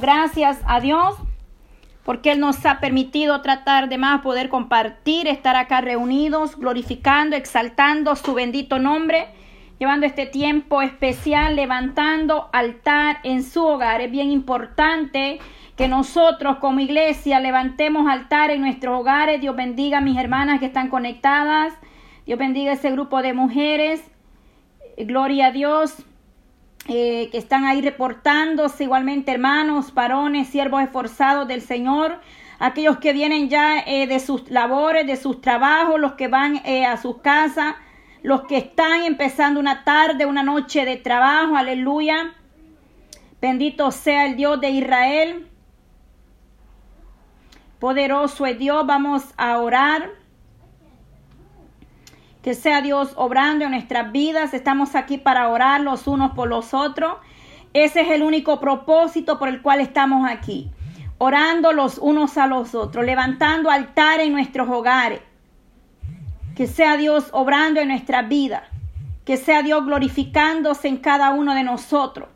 gracias a Dios porque Él nos ha permitido tratar de más poder compartir, estar acá reunidos, glorificando, exaltando su bendito nombre, llevando este tiempo especial, levantando altar en su hogar. Es bien importante que nosotros como iglesia levantemos altar en nuestros hogares. Dios bendiga a mis hermanas que están conectadas. Dios bendiga a ese grupo de mujeres. Gloria a Dios. Eh, que están ahí reportándose, igualmente hermanos, varones, siervos esforzados del Señor, aquellos que vienen ya eh, de sus labores, de sus trabajos, los que van eh, a sus casas, los que están empezando una tarde, una noche de trabajo, aleluya. Bendito sea el Dios de Israel. Poderoso es Dios, vamos a orar. Que sea Dios obrando en nuestras vidas. Estamos aquí para orar los unos por los otros. Ese es el único propósito por el cual estamos aquí. Orando los unos a los otros, levantando altar en nuestros hogares. Que sea Dios obrando en nuestras vidas. Que sea Dios glorificándose en cada uno de nosotros.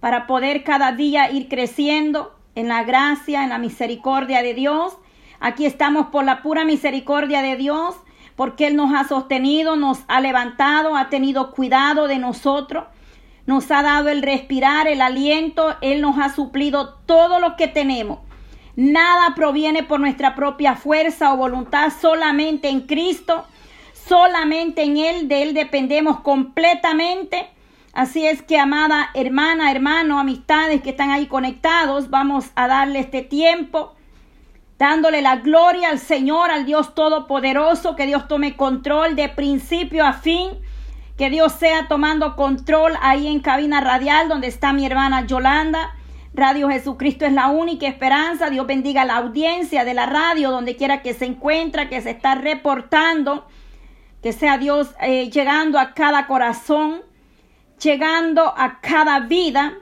Para poder cada día ir creciendo en la gracia, en la misericordia de Dios. Aquí estamos por la pura misericordia de Dios porque Él nos ha sostenido, nos ha levantado, ha tenido cuidado de nosotros, nos ha dado el respirar, el aliento, Él nos ha suplido todo lo que tenemos. Nada proviene por nuestra propia fuerza o voluntad, solamente en Cristo, solamente en Él, de Él dependemos completamente. Así es que, amada hermana, hermano, amistades que están ahí conectados, vamos a darle este tiempo dándole la gloria al Señor, al Dios Todopoderoso, que Dios tome control de principio a fin, que Dios sea tomando control ahí en cabina radial donde está mi hermana Yolanda. Radio Jesucristo es la única esperanza. Dios bendiga la audiencia de la radio donde quiera que se encuentra, que se está reportando. Que sea Dios eh, llegando a cada corazón, llegando a cada vida,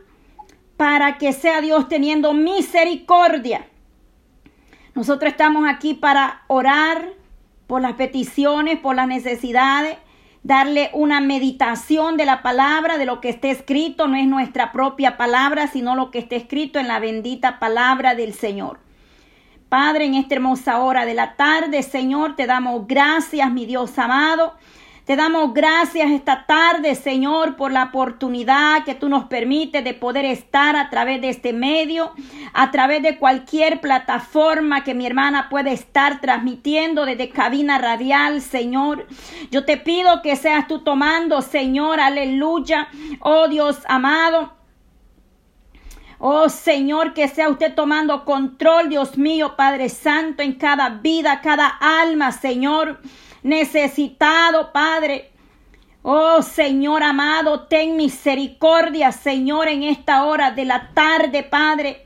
para que sea Dios teniendo misericordia nosotros estamos aquí para orar por las peticiones, por las necesidades, darle una meditación de la palabra, de lo que esté escrito. No es nuestra propia palabra, sino lo que esté escrito en la bendita palabra del Señor. Padre, en esta hermosa hora de la tarde, Señor, te damos gracias, mi Dios amado. Te damos gracias esta tarde, Señor, por la oportunidad que tú nos permites de poder estar a través de este medio, a través de cualquier plataforma que mi hermana pueda estar transmitiendo desde cabina radial, Señor. Yo te pido que seas tú tomando, Señor, aleluya, oh Dios amado. Oh Señor, que sea usted tomando control, Dios mío, Padre Santo, en cada vida, cada alma, Señor necesitado, Padre. Oh Señor amado, ten misericordia, Señor, en esta hora de la tarde, Padre.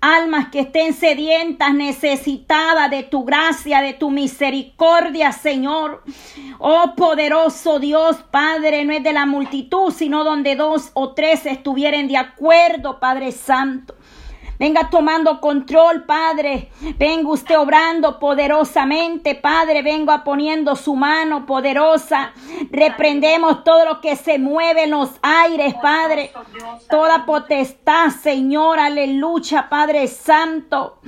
Almas que estén sedientas, necesitadas de tu gracia, de tu misericordia, Señor. Oh poderoso Dios, Padre, no es de la multitud, sino donde dos o tres estuvieren de acuerdo, Padre Santo. Venga tomando control, Padre. Venga usted obrando poderosamente, Padre. Venga poniendo su mano poderosa. Reprendemos todo lo que se mueve en los aires, Padre. Toda potestad, Señor. Aleluya, Padre Santo.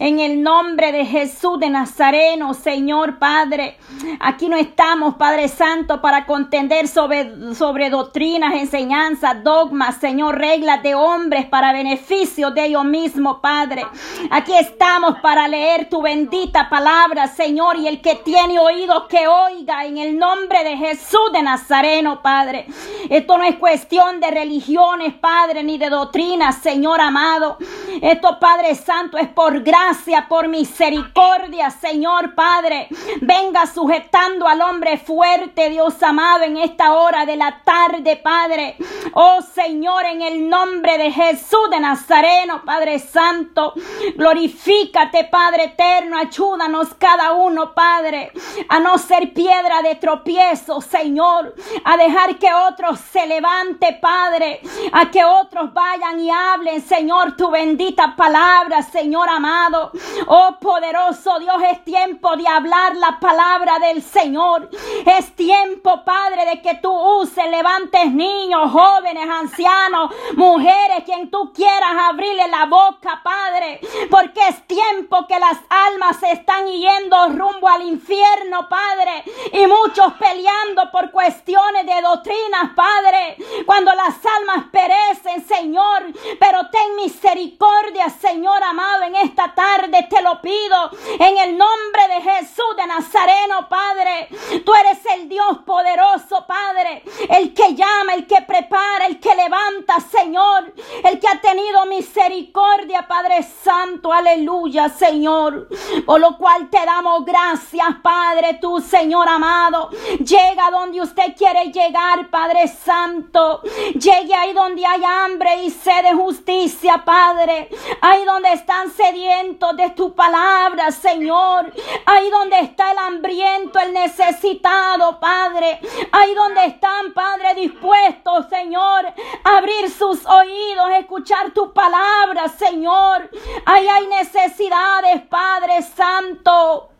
En el nombre de Jesús de Nazareno, Señor Padre. Aquí no estamos, Padre Santo, para contender sobre, sobre doctrinas, enseñanzas, dogmas, Señor, reglas de hombres para beneficio de ellos mismos Padre. Aquí estamos para leer tu bendita palabra, Señor, y el que tiene oído que oiga en el nombre de Jesús de Nazareno, Padre. Esto no es cuestión de religiones, Padre, ni de doctrinas, Señor amado. Esto, Padre Santo, es por gracia, por misericordia, Señor Padre. Venga sujetando al hombre fuerte, Dios amado, en esta hora de la tarde, Padre. Oh Señor, en el nombre de Jesús de Nazareno, Padre Santo. Glorifícate, Padre eterno. Ayúdanos cada uno, Padre, a no ser piedra de tropiezo, Señor. A dejar que otros se levante, Padre. A que otros vayan y hablen, Señor, tu bendita palabra, Señor amado. Oh poderoso Dios, es tiempo de hablar la palabra del Señor. Es tiempo, Padre, de que tú uses, levantes niños, jóvenes, ancianos, mujeres, quien tú quieras abrirle la boca, Padre. Porque es tiempo que las almas se están yendo rumbo al infierno, Padre. Y muchos peleando por cuestiones de doctrinas, Padre. Cuando las almas perecen, Señor. Pero ten misericordia, Señor amado, en esta tarde te lo pido. En el nombre de Jesús de Nazareno, Padre. Tú eres el Dios poderoso, Padre. El que llama, el que prepara, el que levanta, Señor. El que ha tenido misericordia, Padre Santo. Aleluya, Señor. Por lo cual te damos gracias, Padre, tú, Señor amado. Llega donde usted quiere llegar, Padre Santo. Llegue ahí donde hay hambre y sed de justicia, Padre. Ahí donde están sedientos de tu palabra, Señor. Ahí donde está el hambriento, el necesitado, Padre. Ahí donde están, Padre, dispuestos, Señor, a abrir sus oídos, escuchar tu palabra, Señor. Ahí hay necesidades, Padre Santo.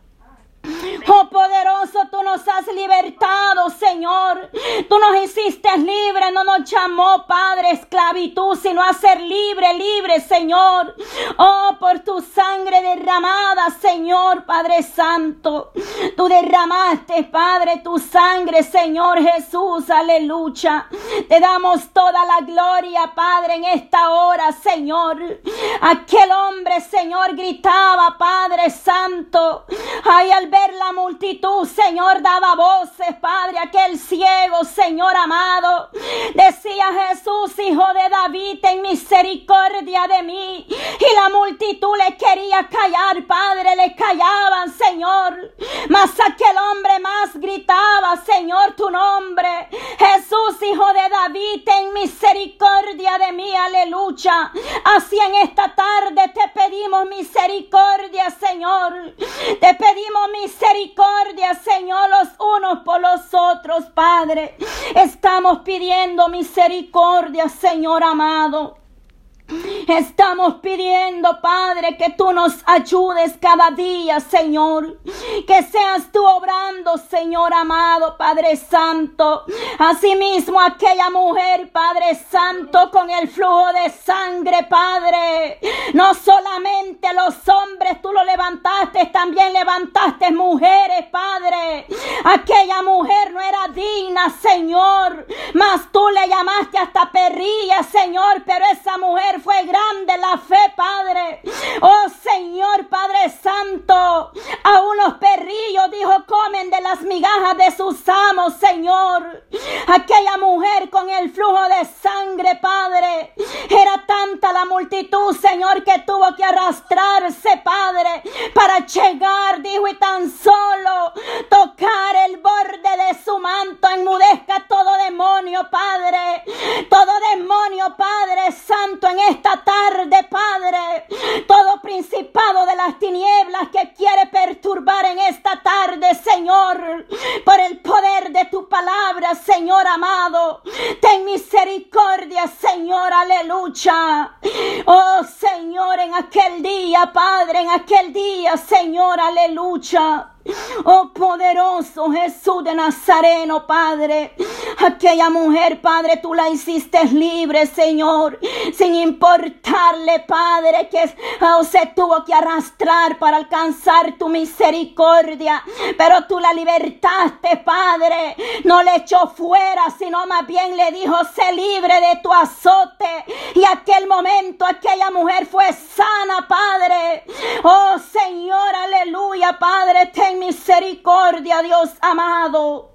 Oh poderoso, tú nos has libertado, Señor. Tú nos hiciste libres, no nos llamó, Padre, esclavitud, sino a ser libre, libre, Señor. Oh, por tu sangre derramada, Señor, Padre Santo. Tú derramaste, Padre, tu sangre, Señor Jesús, aleluya. Te damos toda la gloria, Padre, en esta hora, Señor. Aquel hombre, Señor, gritaba, Padre Santo. Ay, al la multitud, Señor, daba voces, Padre, aquel ciego, Señor amado. Decía Jesús, hijo de David, ten misericordia de mí. Y la multitud le quería callar, Padre, le callaban, Señor. Mas aquel hombre más gritaba, Señor, tu nombre. Jesús, hijo de David, ten misericordia de mí, aleluya. Así en esta tarde pedimos misericordia, Señor. Te pedimos misericordia Señor, los unos por los otros, Padre. Estamos pidiendo misericordia, Señor amado. Estamos pidiendo, Padre, que tú nos ayudes cada día, Señor. Que seas tú obrando, Señor amado, Padre Santo. Asimismo, aquella mujer, Padre Santo, con el flujo de sangre, Padre. No solamente los hombres tú lo levantaste, también levantaste mujeres, Padre. Aquella mujer no era digna, Señor. Mas tú le llamaste hasta perrilla, Señor. Pero esa mujer fue grande la fe, Padre. Oh Señor, Padre Santo, a unos perrillos dijo, comen de las migajas de sus amos, Señor. Aquella mujer con el flujo de sangre, Padre. Era tanta la multitud, Señor, que tuvo que arrastrarse, Padre, para llegar, dijo, y tan Padre. Aquella mujer, Padre, tú la hiciste libre, Señor. Sin importarle, Padre, que oh, se tuvo que arrastrar para alcanzar tu misericordia. Pero tú la libertaste, Padre. No le echó fuera, sino más bien le dijo, sé libre de tu azote. Y aquel momento, aquella mujer fue sana, Padre. Oh Señor, aleluya, Padre. Ten misericordia, Dios amado.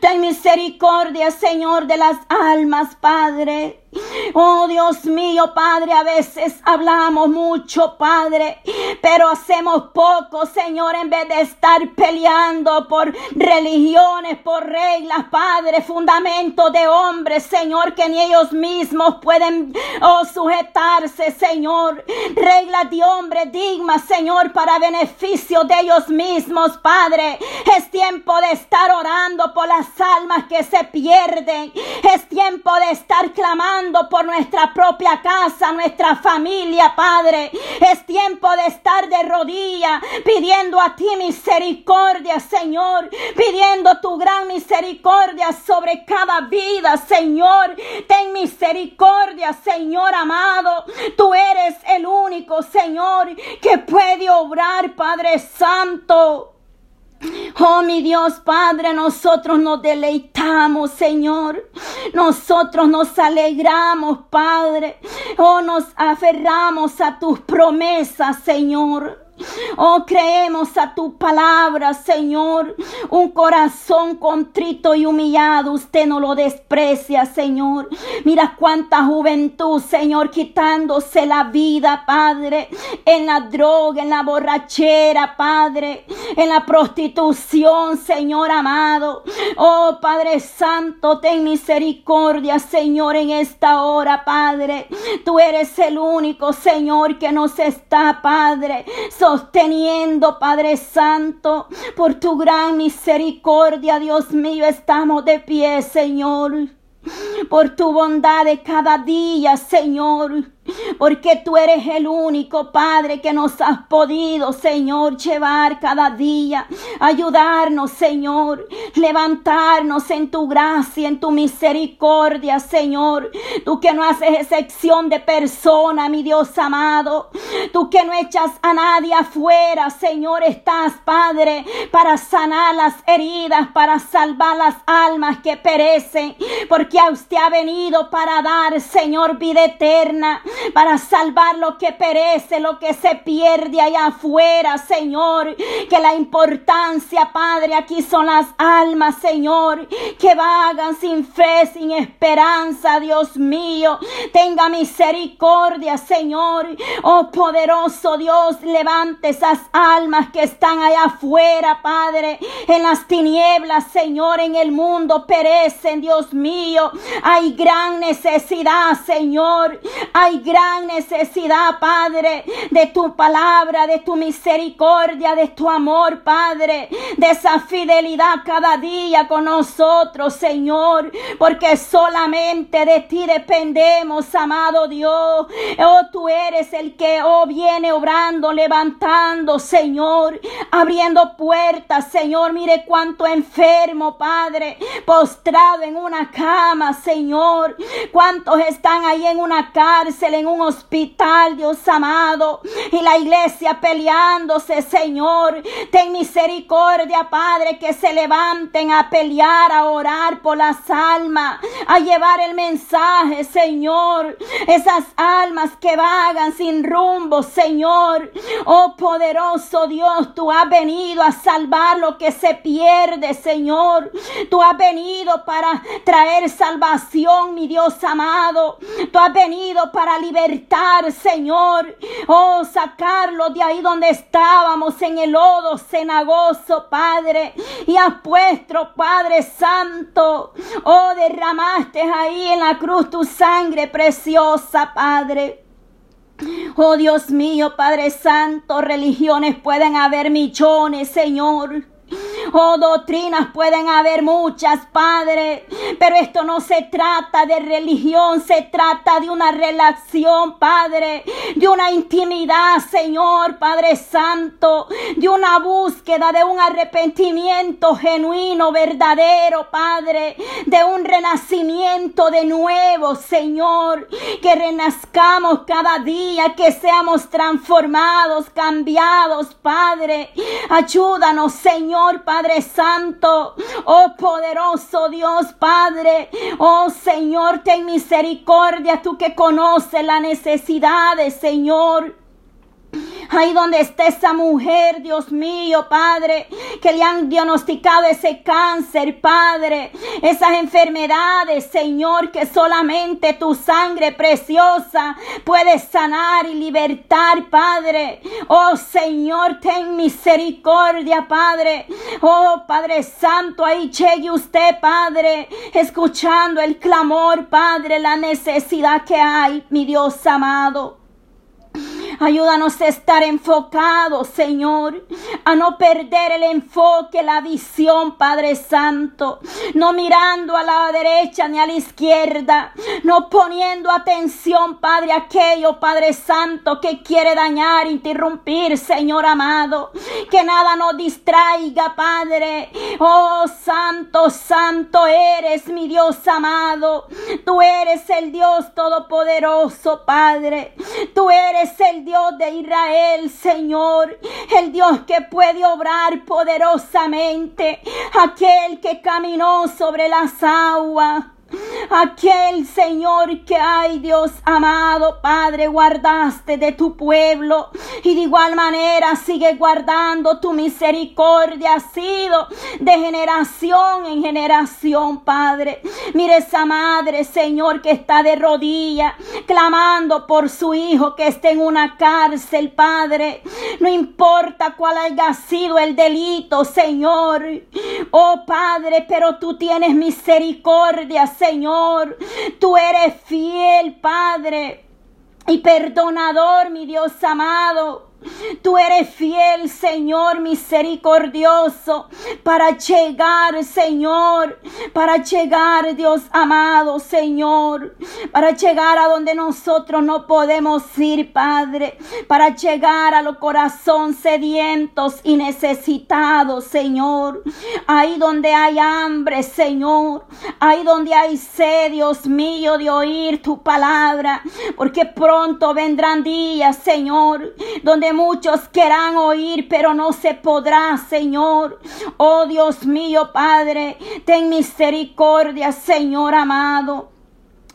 Ten misericordia, Señor, de las almas, Padre. Oh Dios mío, Padre, a veces hablamos mucho, Padre, pero hacemos poco, Señor, en vez de estar peleando por religiones, por reglas, Padre, fundamentos de hombres, Señor, que ni ellos mismos pueden oh, sujetarse, Señor. Reglas de hombres dignas, Señor, para beneficio de ellos mismos, Padre. Es tiempo de estar orando por las almas que se pierden. Es tiempo de estar clamando por nuestra propia casa, nuestra familia, Padre. Es tiempo de estar de rodillas, pidiendo a ti misericordia, Señor, pidiendo tu gran misericordia sobre cada vida, Señor. Ten misericordia, Señor amado. Tú eres el único, Señor, que puede obrar, Padre Santo. Oh mi Dios Padre, nosotros nos deleitamos, Señor. Nosotros nos alegramos, Padre. Oh, nos aferramos a tus promesas, Señor. Oh, creemos a tu palabra, Señor. Un corazón contrito y humillado, usted no lo desprecia, Señor. Mira cuánta juventud, Señor, quitándose la vida, Padre, en la droga, en la borrachera, Padre, en la prostitución, Señor amado. Oh, Padre Santo, ten misericordia, Señor, en esta hora, Padre. Tú eres el único, Señor, que nos está, Padre sosteniendo, Padre Santo, por tu gran misericordia, Dios mío, estamos de pie, Señor. Por tu bondad de cada día, Señor porque tú eres el único Padre que nos has podido, Señor, llevar cada día, ayudarnos, Señor, levantarnos en tu gracia, en tu misericordia, Señor. Tú que no haces excepción de persona, mi Dios amado. Tú que no echas a nadie afuera, Señor, estás, Padre, para sanar las heridas, para salvar las almas que perecen, porque a usted ha venido para dar, Señor, vida eterna para salvar lo que perece, lo que se pierde allá afuera, Señor. Que la importancia, Padre, aquí son las almas, Señor, que vagan sin fe, sin esperanza, Dios mío. Tenga misericordia, Señor. Oh poderoso Dios, levante esas almas que están allá afuera, Padre, en las tinieblas, Señor, en el mundo perecen, Dios mío. Hay gran necesidad, Señor. Hay gran necesidad, Padre, de tu palabra, de tu misericordia, de tu amor, Padre, de esa fidelidad cada día con nosotros, Señor, porque solamente de ti dependemos, amado Dios. Oh, tú eres el que oh, viene obrando, levantando, Señor, abriendo puertas, Señor. Mire cuánto enfermo, Padre, postrado en una cama, Señor. Cuántos están ahí en una cárcel, en un hospital, Dios amado, y la iglesia peleándose, Señor. Ten misericordia, Padre, que se levanten a pelear, a orar por las almas, a llevar el mensaje, Señor. Esas almas que vagan sin rumbo, Señor. Oh poderoso Dios, tú has venido a salvar lo que se pierde, Señor. Tú has venido para traer salvación, mi Dios amado. Tú has venido para libertar, Señor. Oh, sacarlo de ahí donde estábamos, en el lodo cenagoso, Padre. Y has puesto, Padre Santo. Oh, derramaste ahí en la cruz tu sangre preciosa, Padre. Oh Dios mío, Padre Santo, religiones pueden haber millones, Señor. Oh, doctrinas pueden haber muchas, Padre, pero esto no se trata de religión, se trata de una relación, Padre, de una intimidad, Señor, Padre Santo, de una búsqueda, de un arrepentimiento genuino, verdadero, Padre, de un renacimiento de nuevo, Señor, que renazcamos cada día, que seamos transformados, cambiados, Padre. Ayúdanos, Señor, Padre Santo, oh poderoso Dios Padre, oh Señor, ten misericordia, tú que conoces las necesidades, Señor. Ahí donde está esa mujer, Dios mío, Padre, que le han diagnosticado ese cáncer, Padre, esas enfermedades, Señor, que solamente tu sangre preciosa puede sanar y libertar, Padre. Oh Señor, ten misericordia, Padre. Oh Padre Santo, ahí llegue usted, Padre, escuchando el clamor, Padre, la necesidad que hay, mi Dios amado. Ayúdanos a estar enfocados, Señor, a no perder el enfoque, la visión, Padre Santo, no mirando a la derecha ni a la izquierda, no poniendo atención, Padre, aquello, Padre Santo, que quiere dañar, interrumpir, Señor amado, que nada nos distraiga, Padre. Oh, Santo, Santo eres mi Dios amado. Tú eres el Dios todopoderoso, Padre. Tú eres el Dios de Israel, Señor. El Dios que puede obrar poderosamente. Aquel que caminó sobre las aguas. Aquel Señor que hay, Dios amado, Padre, guardaste de tu pueblo y de igual manera sigue guardando tu misericordia. Ha sido de generación en generación, Padre. Mire esa madre, Señor, que está de rodillas clamando por su hijo que esté en una cárcel, Padre. No importa cuál haya sido el delito, Señor. Oh Padre, pero tú tienes misericordia, Señor. Tú eres fiel, Padre. Y perdonador, mi Dios amado. Tú eres fiel, Señor, misericordioso, para llegar, Señor, para llegar, Dios amado, Señor, para llegar a donde nosotros no podemos ir, Padre, para llegar a los corazones sedientos y necesitados, Señor, ahí donde hay hambre, Señor, ahí donde hay sed, Dios mío, de oír tu palabra, porque pronto vendrán días, Señor, donde muchos quieran oír, pero no se podrá, Señor. Oh Dios mío, Padre, ten misericordia, Señor amado.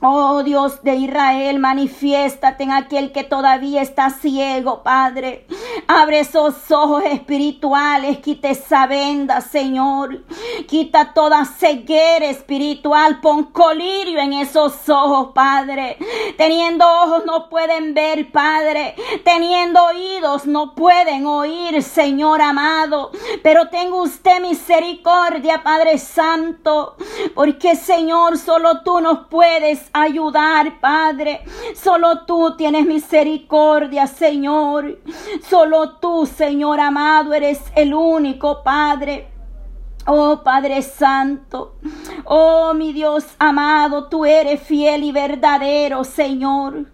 Oh Dios de Israel, manifiéstate en aquel que todavía está ciego, Padre. Abre esos ojos espirituales, quita esa venda, Señor. Quita toda ceguera espiritual, pon colirio en esos ojos, Padre. Teniendo ojos no pueden ver, Padre. Teniendo oídos no pueden oír, Señor amado. Pero tengo usted misericordia, Padre Santo, porque Señor, solo tú nos puedes ayudar, Padre. Solo tú tienes misericordia, Señor. Solo tú, Señor amado, eres el único, Padre. Oh Padre Santo, oh mi Dios amado, tú eres fiel y verdadero, Señor.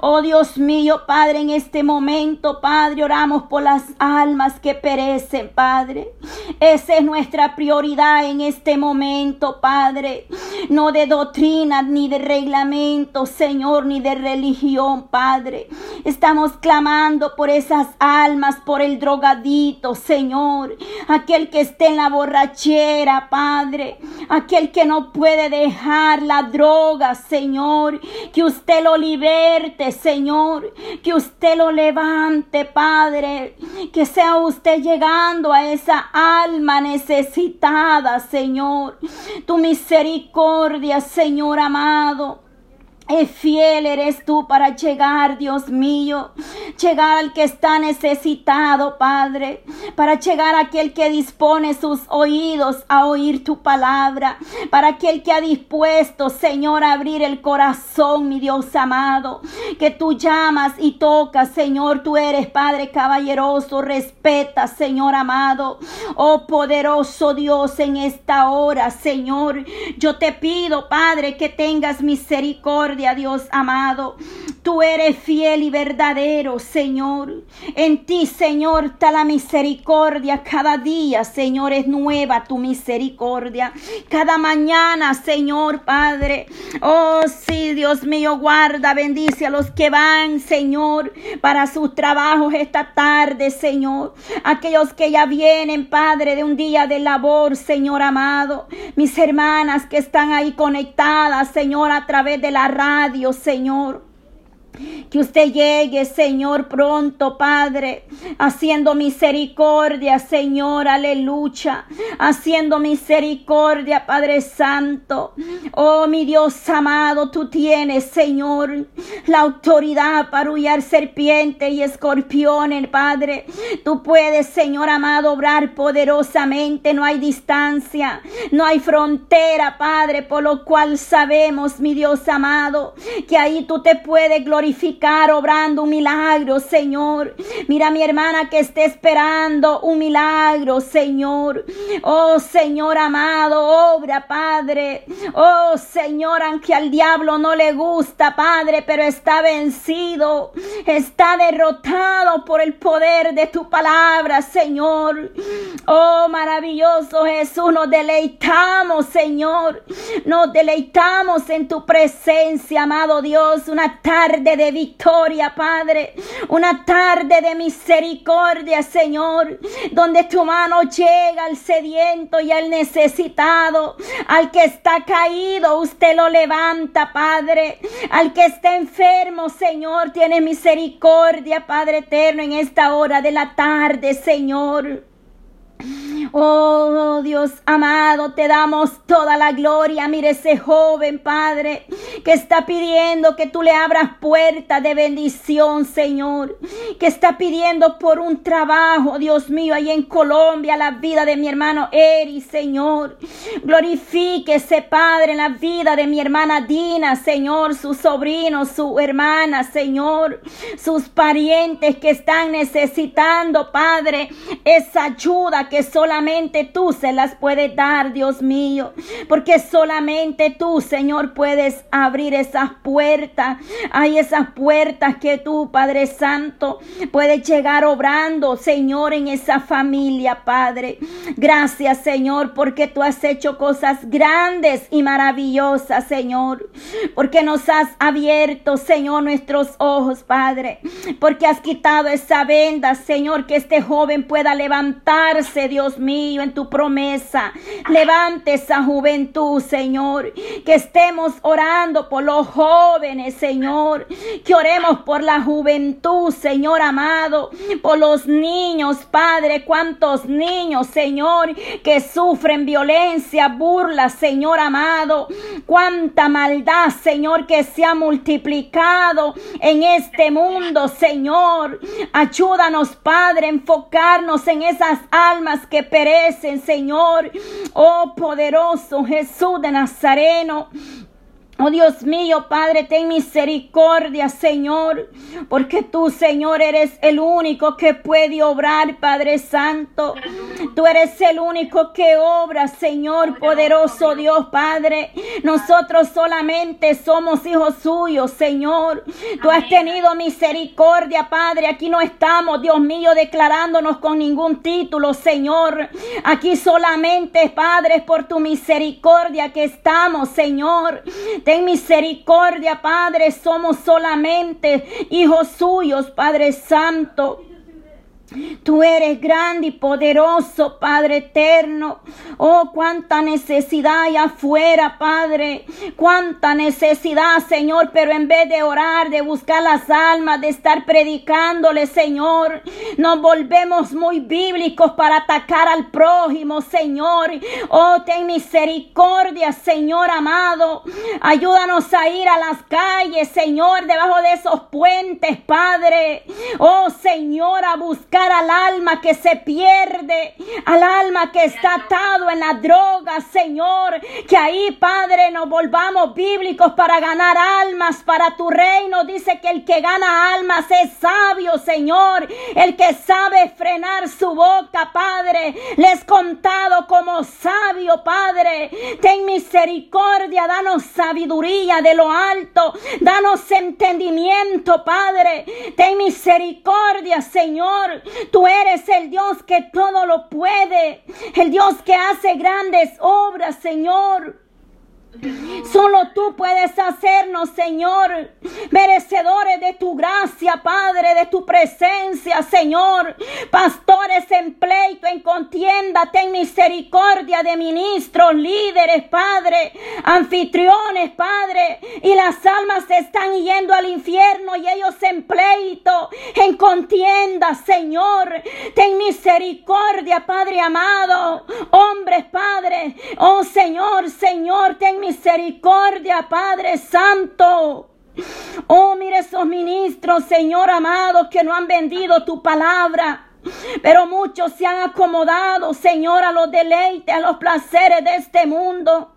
Oh Dios mío, Padre, en este momento, Padre, oramos por las almas que perecen, Padre. Esa es nuestra prioridad en este momento, Padre. No de doctrina, ni de reglamento, Señor, ni de religión, Padre. Estamos clamando por esas almas, por el drogadito, Señor. Aquel que esté en la borrachera, Padre. Aquel que no puede dejar la droga, Señor. Que usted lo libere Señor. Que usted lo levante, Padre. Que sea usted llegando a esa alma necesitada, Señor. Tu misericordia, Señor amado. Es fiel eres tú para llegar, Dios mío, llegar al que está necesitado, Padre, para llegar a aquel que dispone sus oídos a oír tu palabra, para aquel que ha dispuesto, Señor, a abrir el corazón, mi Dios amado, que tú llamas y tocas, Señor, tú eres Padre caballeroso, respeta, Señor amado, oh poderoso Dios, en esta hora, Señor, yo te pido, Padre, que tengas misericordia Dios amado. Tú eres fiel y verdadero, Señor. En ti, Señor, está la misericordia. Cada día, Señor, es nueva tu misericordia. Cada mañana, Señor, Padre. Oh, sí, Dios mío, guarda, bendice a los que van, Señor, para sus trabajos esta tarde, Señor. Aquellos que ya vienen, Padre, de un día de labor, Señor amado. Mis hermanas que están ahí conectadas, Señor, a través de la radio Dios Señor. Que usted llegue, Señor, pronto, Padre, haciendo misericordia, Señor, aleluya, haciendo misericordia, Padre Santo. Oh, mi Dios amado, tú tienes, Señor, la autoridad para huyar serpientes y escorpiones, Padre. Tú puedes, Señor amado, obrar poderosamente, no hay distancia, no hay frontera, Padre, por lo cual sabemos, mi Dios amado, que ahí tú te puedes glorificar glorificar obrando un milagro, Señor. Mira mi hermana que esté esperando un milagro, Señor. Oh Señor amado, obra, Padre. Oh Señor, aunque al diablo no le gusta, Padre, pero está vencido, está derrotado por el poder de tu palabra, Señor. Oh maravilloso Jesús, nos deleitamos, Señor. Nos deleitamos en tu presencia, amado Dios. Una tarde de victoria, Padre. Una tarde de misericordia, Señor. Donde tu mano llega al sediento y al necesitado. Al que está caído, usted lo levanta, Padre. Al que está enfermo, Señor, tiene misericordia, Padre eterno, en esta hora de la tarde, Señor. Oh Dios amado, te damos toda la gloria. Mire ese joven Padre que está pidiendo que tú le abras puertas de bendición, Señor. Que está pidiendo por un trabajo, Dios mío, ahí en Colombia, la vida de mi hermano Eri, Señor. Glorifíquese, Padre, en la vida de mi hermana Dina, Señor, sus sobrinos, su hermana, Señor, sus parientes que están necesitando, Padre, esa ayuda que solamente tú se las puedes dar, Dios mío, porque solamente tú, Señor, puedes abrir esas puertas. Hay esas puertas que tú, Padre Santo, puedes llegar obrando, Señor, en esa familia, Padre. Gracias, Señor, porque tú has hecho cosas grandes y maravillosas, Señor, porque nos has abierto, Señor, nuestros ojos, Padre, porque has quitado esa venda, Señor, que este joven pueda levantarse, Dios mío, en tu promesa. Levante esa juventud, Señor. Que estemos orando por los jóvenes, Señor. Que oremos por la juventud, Señor amado. Por los niños, Padre. Cuántos niños, Señor, que sufren violencia, burla, Señor amado. Cuánta maldad, Señor, que se ha multiplicado en este mundo, Señor. Ayúdanos, Padre, a enfocarnos en esas almas que perecen, Señor. Oh poderoso Jesús de Nazareno. Oh Dios mío, Padre, ten misericordia, Señor, porque tú, Señor, eres el único que puede obrar, Padre Santo. Tú eres el único que obra, Señor, poderoso Dios, Padre. Nosotros solamente somos hijos suyos, Señor. Tú has tenido misericordia, Padre. Aquí no estamos, Dios mío, declarándonos con ningún título, Señor. Aquí solamente, Padre, por tu misericordia que estamos, Señor. Ten misericordia, Padre. Somos solamente hijos suyos, Padre Santo. Tú eres grande y poderoso, Padre eterno. Oh, cuánta necesidad hay afuera, Padre. Cuánta necesidad, Señor. Pero en vez de orar, de buscar las almas, de estar predicándole, Señor, nos volvemos muy bíblicos para atacar al prójimo, Señor. Oh, ten misericordia, Señor amado. Ayúdanos a ir a las calles, Señor, debajo de esos puentes, Padre. Oh, Señor, a buscar al alma que se pierde, al alma que está atado en la droga, Señor. Que ahí, Padre, nos volvamos bíblicos para ganar almas para tu reino. Dice que el que gana almas es sabio, Señor. El que sabe frenar su boca, Padre. Les contado como sabio, Padre. Ten misericordia, danos sabiduría de lo alto. Danos entendimiento, Padre. Ten misericordia, Señor. Tú eres el Dios que todo lo puede, el Dios que hace grandes obras, Señor. Solo tú puedes hacernos, Señor, merecedores de tu gracia, Padre, de tu presencia, Señor. Pastores en pleito, en contienda, ten misericordia de ministros, líderes, Padre, anfitriones, Padre. Y las almas se están yendo al infierno y ellos en pleito, en contienda, Señor. Ten misericordia, Padre amado. Hombres, Padre. Oh Señor, Señor, ten misericordia, Padre Santo. Oh, mire esos ministros, Señor amado, que no han vendido tu palabra Pero muchos se han acomodado, Señor, a los deleites, a los placeres de este mundo.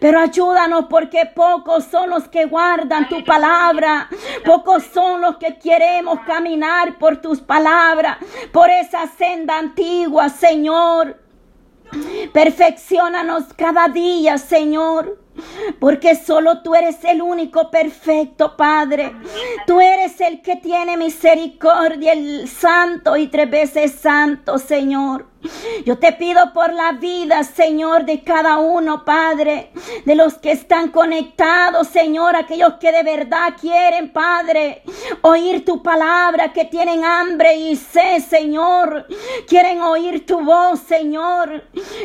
Pero ayúdanos porque pocos son los que guardan tu palabra. Pocos son los que queremos caminar por tus palabras, por esa senda antigua, Señor. Perfeccionanos cada día, Señor. Porque solo tú eres el único perfecto, Padre. Tú eres el que tiene misericordia, el santo y tres veces santo, Señor. Yo te pido por la vida, Señor, de cada uno, Padre, de los que están conectados, Señor, aquellos que de verdad quieren, Padre, oír tu palabra, que tienen hambre y sed, Señor, quieren oír tu voz, Señor.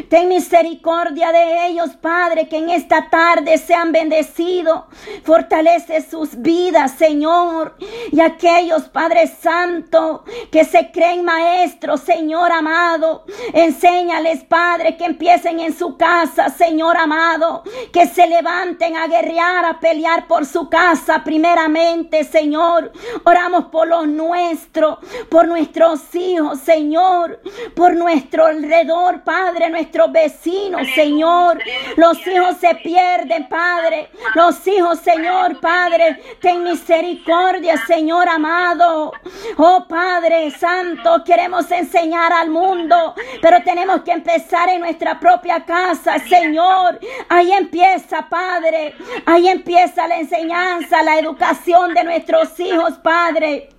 Ten misericordia de ellos, Padre, que en esta tarde sean bendecidos. Fortalece sus vidas, Señor. Y aquellos, Padre Santo, que se creen maestros, Señor amado, Enséñales, Padre, que empiecen en su casa, Señor amado, que se levanten a guerrear, a pelear por su casa primeramente, Señor. Oramos por los nuestros, por nuestros hijos, Señor, por nuestro alrededor, Padre, nuestros vecinos, Señor. Los hijos se pierden, Padre. Los hijos, Señor, Padre, ten misericordia, Señor amado. Oh Padre Santo, queremos enseñar al mundo pero tenemos que empezar en nuestra propia casa, Señor. Ahí empieza, Padre. Ahí empieza la enseñanza, la educación de nuestros hijos, Padre.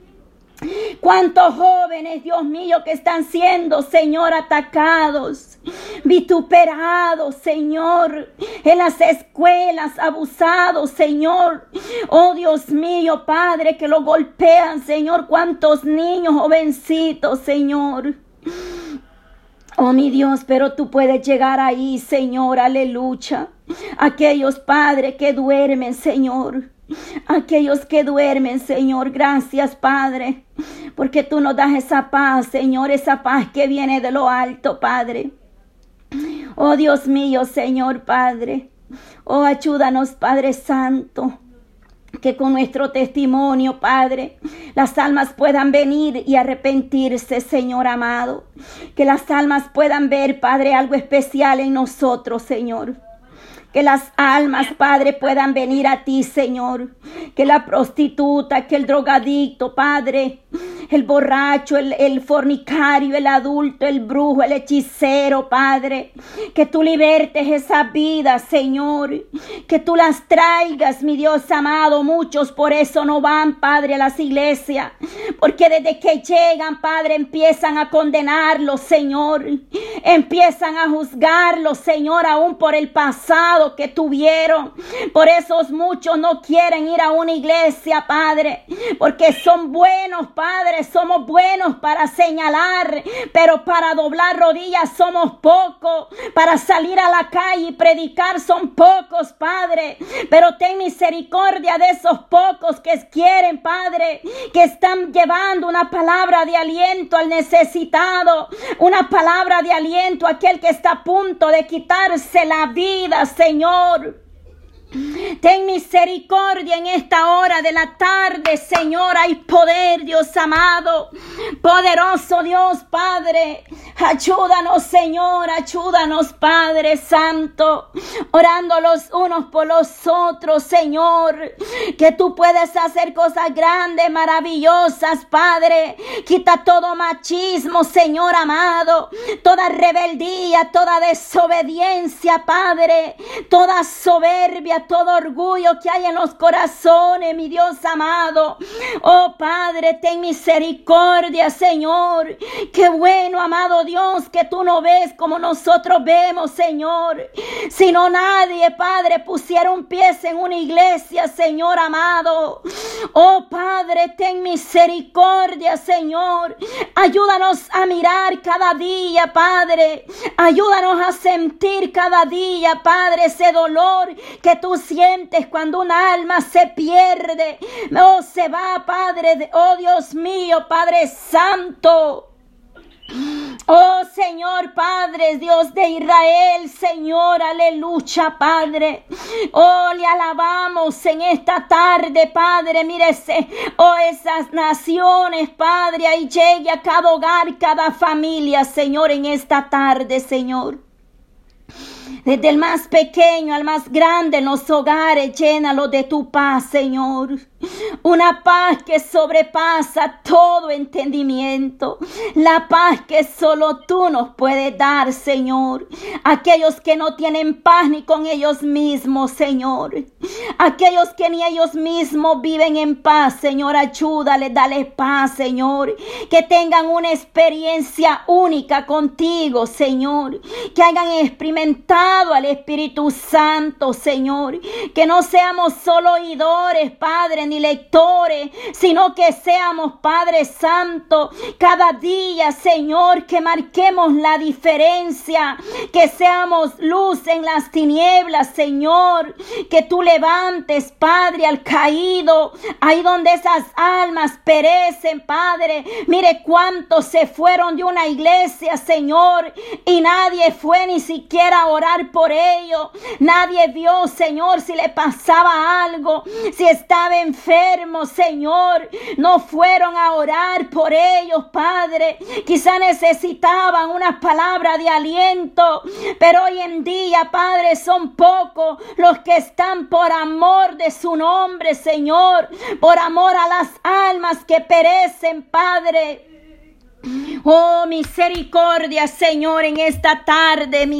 Cuántos jóvenes, Dios mío, que están siendo, Señor, atacados, vituperados, Señor, en las escuelas, abusados, Señor. Oh Dios mío, Padre, que lo golpean, Señor. Cuántos niños jovencitos, Señor. Oh mi Dios, pero tú puedes llegar ahí, Señor, aleluya. Aquellos padres que duermen, Señor. Aquellos que duermen, Señor, gracias, Padre, porque tú nos das esa paz, Señor, esa paz que viene de lo alto, Padre. Oh Dios mío, Señor, Padre. Oh, ayúdanos, Padre Santo que con nuestro testimonio, Padre, las almas puedan venir y arrepentirse, Señor amado. Que las almas puedan ver, Padre, algo especial en nosotros, Señor. Que las almas, Padre, puedan venir a ti, Señor. Que la prostituta, que el drogadicto, Padre, el borracho, el, fornicario, el adulto, el brujo, el hechicero, Padre. Que tú libertes esa vida, Señor. Que tú las traigas, mi Dios amado. Muchos por eso no van, Padre, a las iglesias. Porque desde que llegan, Padre, empiezan a condenarlos, Señor. Empiezan a juzgarlos, Señor, aún por el pasado que tuvieron. Por eso muchos no quieren ir a una iglesia, Padre. Porque son buenos, Padre somos buenos para señalar, pero para doblar rodillas somos pocos. Para salir a la calle y predicar son pocos, Padre. Pero ten misericordia de esos pocos que quieren, Padre, que están llevando una palabra de aliento al necesitado, una palabra de aliento a aquel que está a punto de quitarse la vida, Señor. Ten misericordia en esta hora de la tarde, Señor. Hay poder, Dios amado. Poderoso Dios, Padre. Ayúdanos, Señor. Ayúdanos, Padre Santo. Orando los unos por los otros, Señor. Que tú puedes hacer cosas grandes, maravillosas, Padre. Quita todo machismo, Señor amado. Toda rebeldía, toda desobediencia, Padre. Toda soberbia todo orgullo que hay en los corazones, mi Dios amado. Oh Padre, ten misericordia, Señor. Qué bueno, amado Dios, que tú no ves como nosotros vemos, Señor. Si no nadie, Padre, pusiera un pie en una iglesia, Señor amado. Oh Padre, ten misericordia, Señor. Ayúdanos a mirar cada día, Padre. Ayúdanos a sentir cada día, Padre, ese dolor que tú sientes cuando un alma se pierde, oh, se va, Padre, oh Dios mío, Padre Santo. Oh Señor Padre, Dios de Israel, Señor, aleluya, Padre. Oh, le alabamos en esta tarde, Padre. Mírese, oh, esas naciones, Padre, ahí llegue a cada hogar, cada familia, Señor, en esta tarde, Señor. Desde el más pequeño al más grande en los hogares, llénalo de tu paz, Señor. Una paz que sobrepasa todo entendimiento. La paz que solo tú nos puedes dar, Señor. Aquellos que no tienen paz ni con ellos mismos, Señor. Aquellos que ni ellos mismos viven en paz, Señor. Ayúdale, dale paz, Señor. Que tengan una experiencia única contigo, Señor. Que hayan experimentado al Espíritu Santo, Señor. Que no seamos solo oidores, Padre ni lectores, sino que seamos Padre Santo cada día, Señor, que marquemos la diferencia, que seamos luz en las tinieblas, Señor, que tú levantes, Padre, al caído, ahí donde esas almas perecen, Padre. Mire cuántos se fueron de una iglesia, Señor, y nadie fue ni siquiera a orar por ellos. Nadie vio, Señor, si le pasaba algo, si estaba en enfermos, Señor, no fueron a orar por ellos, Padre. Quizá necesitaban una palabra de aliento, pero hoy en día, Padre, son pocos los que están por amor de su nombre, Señor, por amor a las almas que perecen, Padre. Oh, misericordia, Señor, en esta tarde.